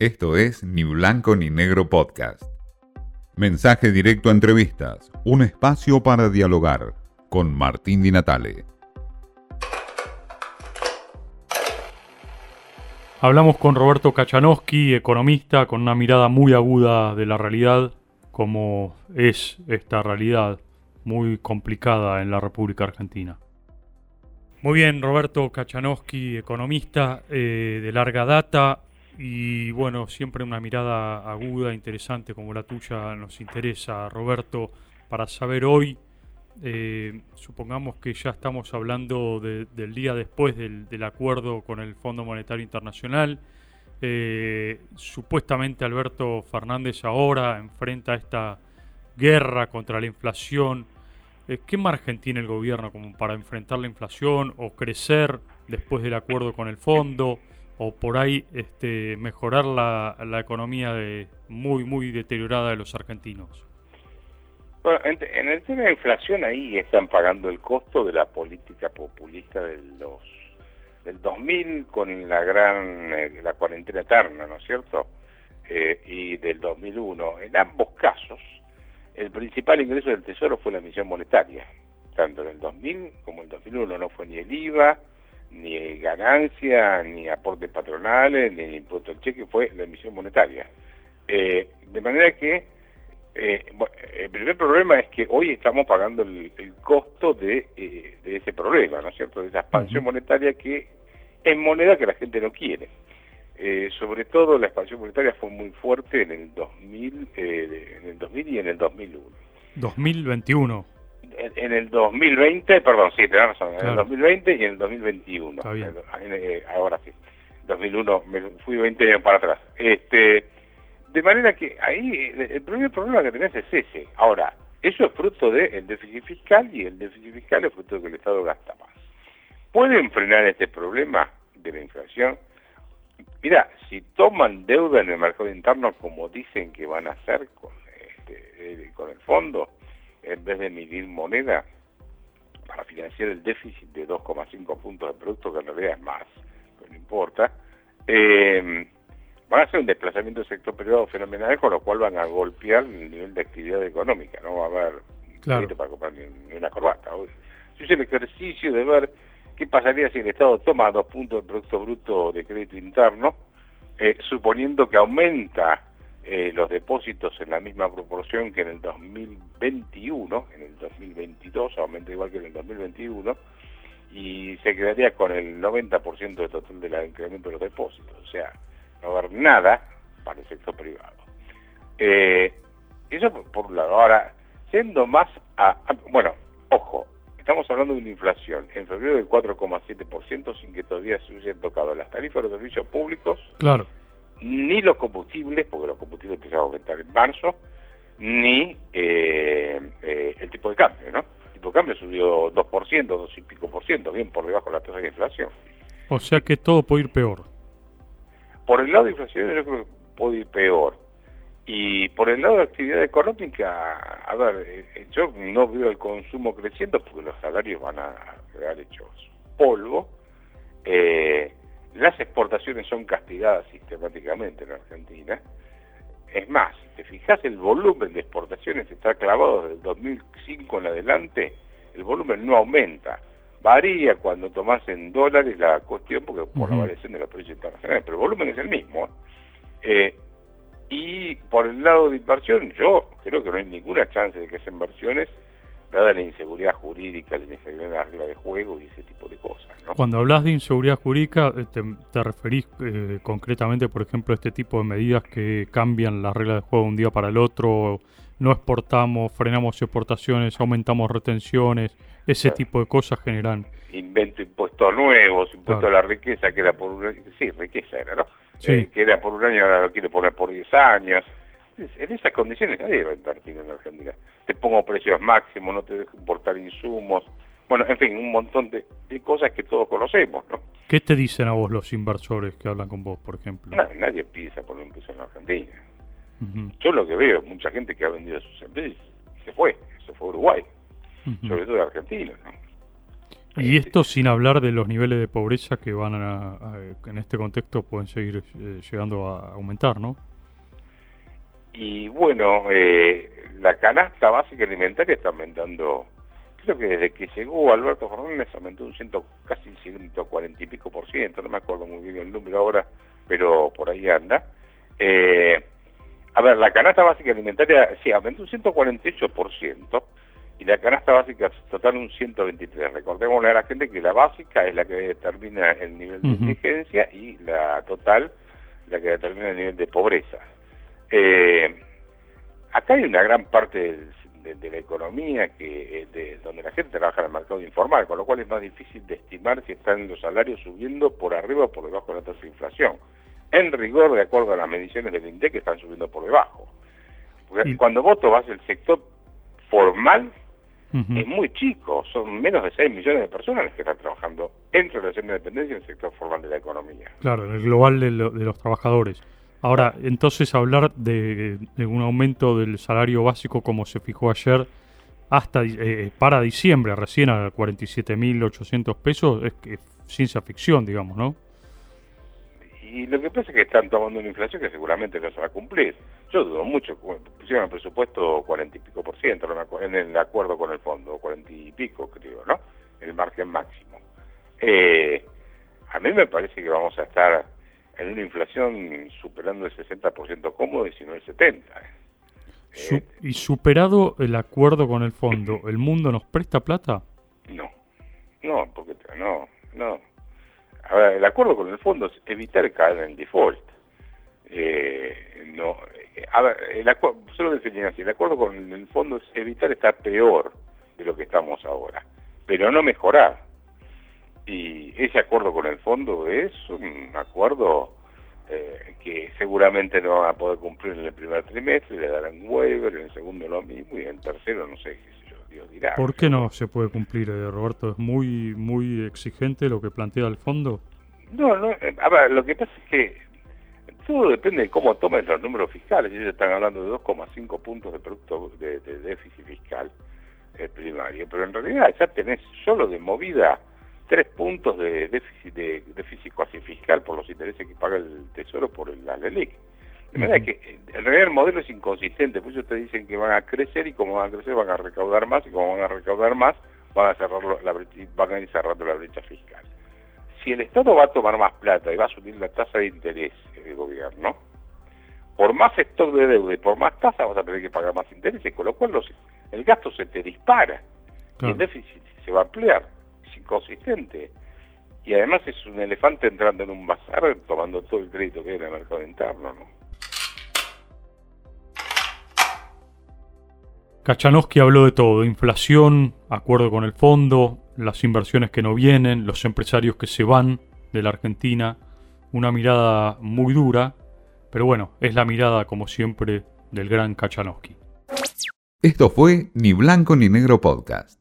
Esto es Ni Blanco ni Negro Podcast. Mensaje directo a entrevistas, un espacio para dialogar con Martín Di Natale. Hablamos con Roberto Kachanowski, economista, con una mirada muy aguda de la realidad, como es esta realidad muy complicada en la República Argentina. Muy bien, Roberto Kachanowski, economista eh, de larga data, y bueno, siempre una mirada aguda, interesante como la tuya nos interesa, Roberto, para saber hoy, eh, supongamos que ya estamos hablando del día después del, acuerdo con el Fondo Monetario Internacional, eh, supuestamente Alberto Fernández ahora enfrenta esta guerra contra la inflación. Eh, ¿Qué margen tiene el gobierno como para enfrentar la inflación o crecer después del acuerdo con el fondo? O por ahí este, mejorar la, la economía de, muy, muy deteriorada de los argentinos? Bueno, en, el tema de inflación ahí están pagando el costo de la política populista de los del 2000 con la gran eh, la cuarentena eterna, ¿no es cierto? Eh, y del 2001. En ambos casos, el principal ingreso del Tesoro fue la emisión monetaria, tanto en el 2000 como en el 2001. No fue ni el IVA, ni ganancia, ni aportes patronales, ni impuesto al cheque, fue la emisión monetaria. Eh, de manera que eh, el primer problema es que hoy estamos pagando el, costo de, eh, de, ese problema, ¿no es cierto? De esa expansión monetaria que es moneda que la gente no quiere. sobre todo la expansión monetaria fue muy fuerte en el 2000, en el 2000 y en el 2001. 2021 en, el 2020, perdón, sí, tenés razón, en el 2020 y en el 2021. Eh, ahora sí, 2001, me fui 20 años para atrás. Este, de manera que ahí el primer problema que tenés es ese. Ahora, eso es fruto del déficit fiscal y el déficit fiscal es fruto de que el Estado gasta más. ¿Pueden frenar este problema de la inflación? Mira, si toman deuda en el mercado interno como dicen que van a hacer con, este, eh, con el fondo, en vez de emitir moneda para financiar el déficit de 2,5 puntos de producto, que en realidad es más, pero no importa, eh, van a hacer un desplazamiento del sector privado fenomenal, con lo cual van a golpear el nivel de actividad económica, no va a haber claro. para comprar ni, una corbata. Es el ejercicio de ver qué pasaría si el Estado toma dos puntos de Producto Bruto de crédito interno, eh, suponiendo que aumenta eh, los depósitos en la misma proporción que en el 2021, en el 2022 aumenta igual que en el 2021, y se quedaría con el 90% de total del incremento de los depósitos, o sea, no va a haber nada para el sector privado. Eh, eso por, un lado. Ahora, siendo más a, bueno, ojo, estamos hablando de una inflación en febrero del 4,7% sin que todavía se hubiesen tocado las tarifas de los servicios públicos. Claro ni los combustibles, porque los combustibles empezaron a aumentar en marzo, ni eh, eh, el tipo de cambio, ¿no? El tipo de cambio subió 2%, 2 y pico por ciento, bien por debajo de la tasa de inflación. O sea que todo puede ir peor. Por el lado de inflación yo creo que puede ir peor. Y por el lado de actividad económica, a ver, eh, yo no veo el consumo creciendo porque los salarios van a quedar hechos polvo. Eh, las exportaciones son castigadas sistemáticamente en Argentina. Es más, si te fijas, el volumen de exportaciones está clavado desde el 2005 en adelante, el volumen no aumenta. Varía cuando tomas en dólares la cuestión, porque por la variación de los precios internacionales, pero el volumen es el mismo. Eh, y por el lado de inversión, yo creo que no hay ninguna chance de que esas inversiones dada la inseguridad jurídica, la inseguridad de la regla de juego y ese tipo de cosas. Cuando hablas de inseguridad jurídica, eh, te, referís eh, concretamente, por ejemplo, a este tipo de medidas que cambian la regla de juego de un día para el otro, no exportamos, frenamos exportaciones, aumentamos retenciones, ese tipo de cosas generan. Invento impuestos nuevos, impuesto a la riqueza, que era por un año, sí, riqueza era, ¿no? Sí. Eh, que era por un año, ahora lo quiere poner por 10 años en esas condiciones nadie va a invertir en Argentina. Te pongo precios máximos, no te dejo importar insumos, bueno, en fin, un montón de, cosas que todos conocemos, ¿no? ¿Qué te dicen a vos los inversores que hablan con vos, por ejemplo? nadie piensa por un peso en Argentina. Yo lo que veo, mucha gente que ha vendido sus empresas se fue, se fue a Uruguay, sobre todo a Argentina, ¿no? Y esto sin hablar de los niveles de pobreza que van a, en este contexto pueden seguir eh, llegando a aumentar, ¿no? Y bueno, eh, la canasta básica alimentaria está aumentando, creo que desde que llegó Alberto Fernández aumentó un ciento, casi 140 y pico por ciento, no me acuerdo muy bien el número ahora, pero por ahí anda. Eh, a ver, la canasta básica alimentaria, sí, aumentó un 148%, y la canasta básica total un 123. Recordémosle a la gente que la básica es la que determina el nivel de indigencia y la total la que determina el nivel de pobreza. Eh, acá hay una gran parte de, la economía que de, donde la gente trabaja en el mercado informal, con lo cual es más difícil de estimar si están los salarios subiendo por arriba o por debajo de la tasa de inflación. En rigor, de acuerdo a las mediciones del INDEC, están subiendo por debajo. cuando vos tomás el sector formal, es muy chico, son menos de 6 millones de personas las que están trabajando en relación de dependencia en el sector formal de la economía. Claro, en el global de, los trabajadores. Ahora, entonces hablar de, un aumento del salario básico como se fijó ayer hasta eh, para diciembre, recién a 47.800 pesos, es, es ciencia ficción, digamos, ¿no? Y lo que pasa es que están tomando una inflación que seguramente no se va a cumplir. Yo dudo mucho, pusieron el presupuesto 40 y pico por ciento en el acuerdo con el fondo, 40 y pico creo, ¿no? El margen máximo. Eh, a mí me parece que vamos a estar en una inflación superando el 60% cómodo y si no el 70%. Eh, ¿Y superado el acuerdo con el fondo, el mundo nos presta plata? No, no, porque no, no. A ver, el acuerdo con el fondo es evitar caer en default. Eh, no, eh, a ver, el acuerdo, solo así, el acuerdo con el fondo es evitar estar peor de lo que estamos ahora, pero no mejorar. Y ese acuerdo con el fondo es un acuerdo eh, que seguramente no van a poder cumplir en el primer trimestre, le darán waiver, en el segundo lo mismo y en el tercero no sé qué sé yo, Dios dirá. ¿Por qué no se puede cumplir, eh, Roberto? ¿Es muy, muy exigente lo que plantea el fondo? No, no, eh, a ver, lo que pasa es que todo depende de cómo tomen los números fiscales. Ellos están hablando de 2,5 puntos de producto de, déficit fiscal primario, pero en realidad ya tenés solo de movida tres puntos de déficit, de déficit cuasi fiscal por los intereses que paga el Tesoro por la LELIC. De manera que en realidad el modelo es inconsistente, pues ellos te dicen que van a crecer y como van a crecer van a recaudar más y como van a recaudar más van a cerrar la van a ir cerrando la brecha fiscal. Si el Estado va a tomar más plata y va a subir la tasa de interés del gobierno, por más sector de deuda y por más tasa vas a tener que pagar más intereses, con lo cual los, el gasto se te dispara y el déficit se va a ampliar inconsistente. Y además es un elefante entrando en un bazar tomando todo el crédito que hay en el mercado interno, ¿no? Kachanowski habló de todo, inflación, acuerdo con el fondo, las inversiones que no vienen, los empresarios que se van de la Argentina, una mirada muy dura, pero bueno, es la mirada como siempre del gran Kachanowski. Esto fue Ni Blanco ni Negro Podcast.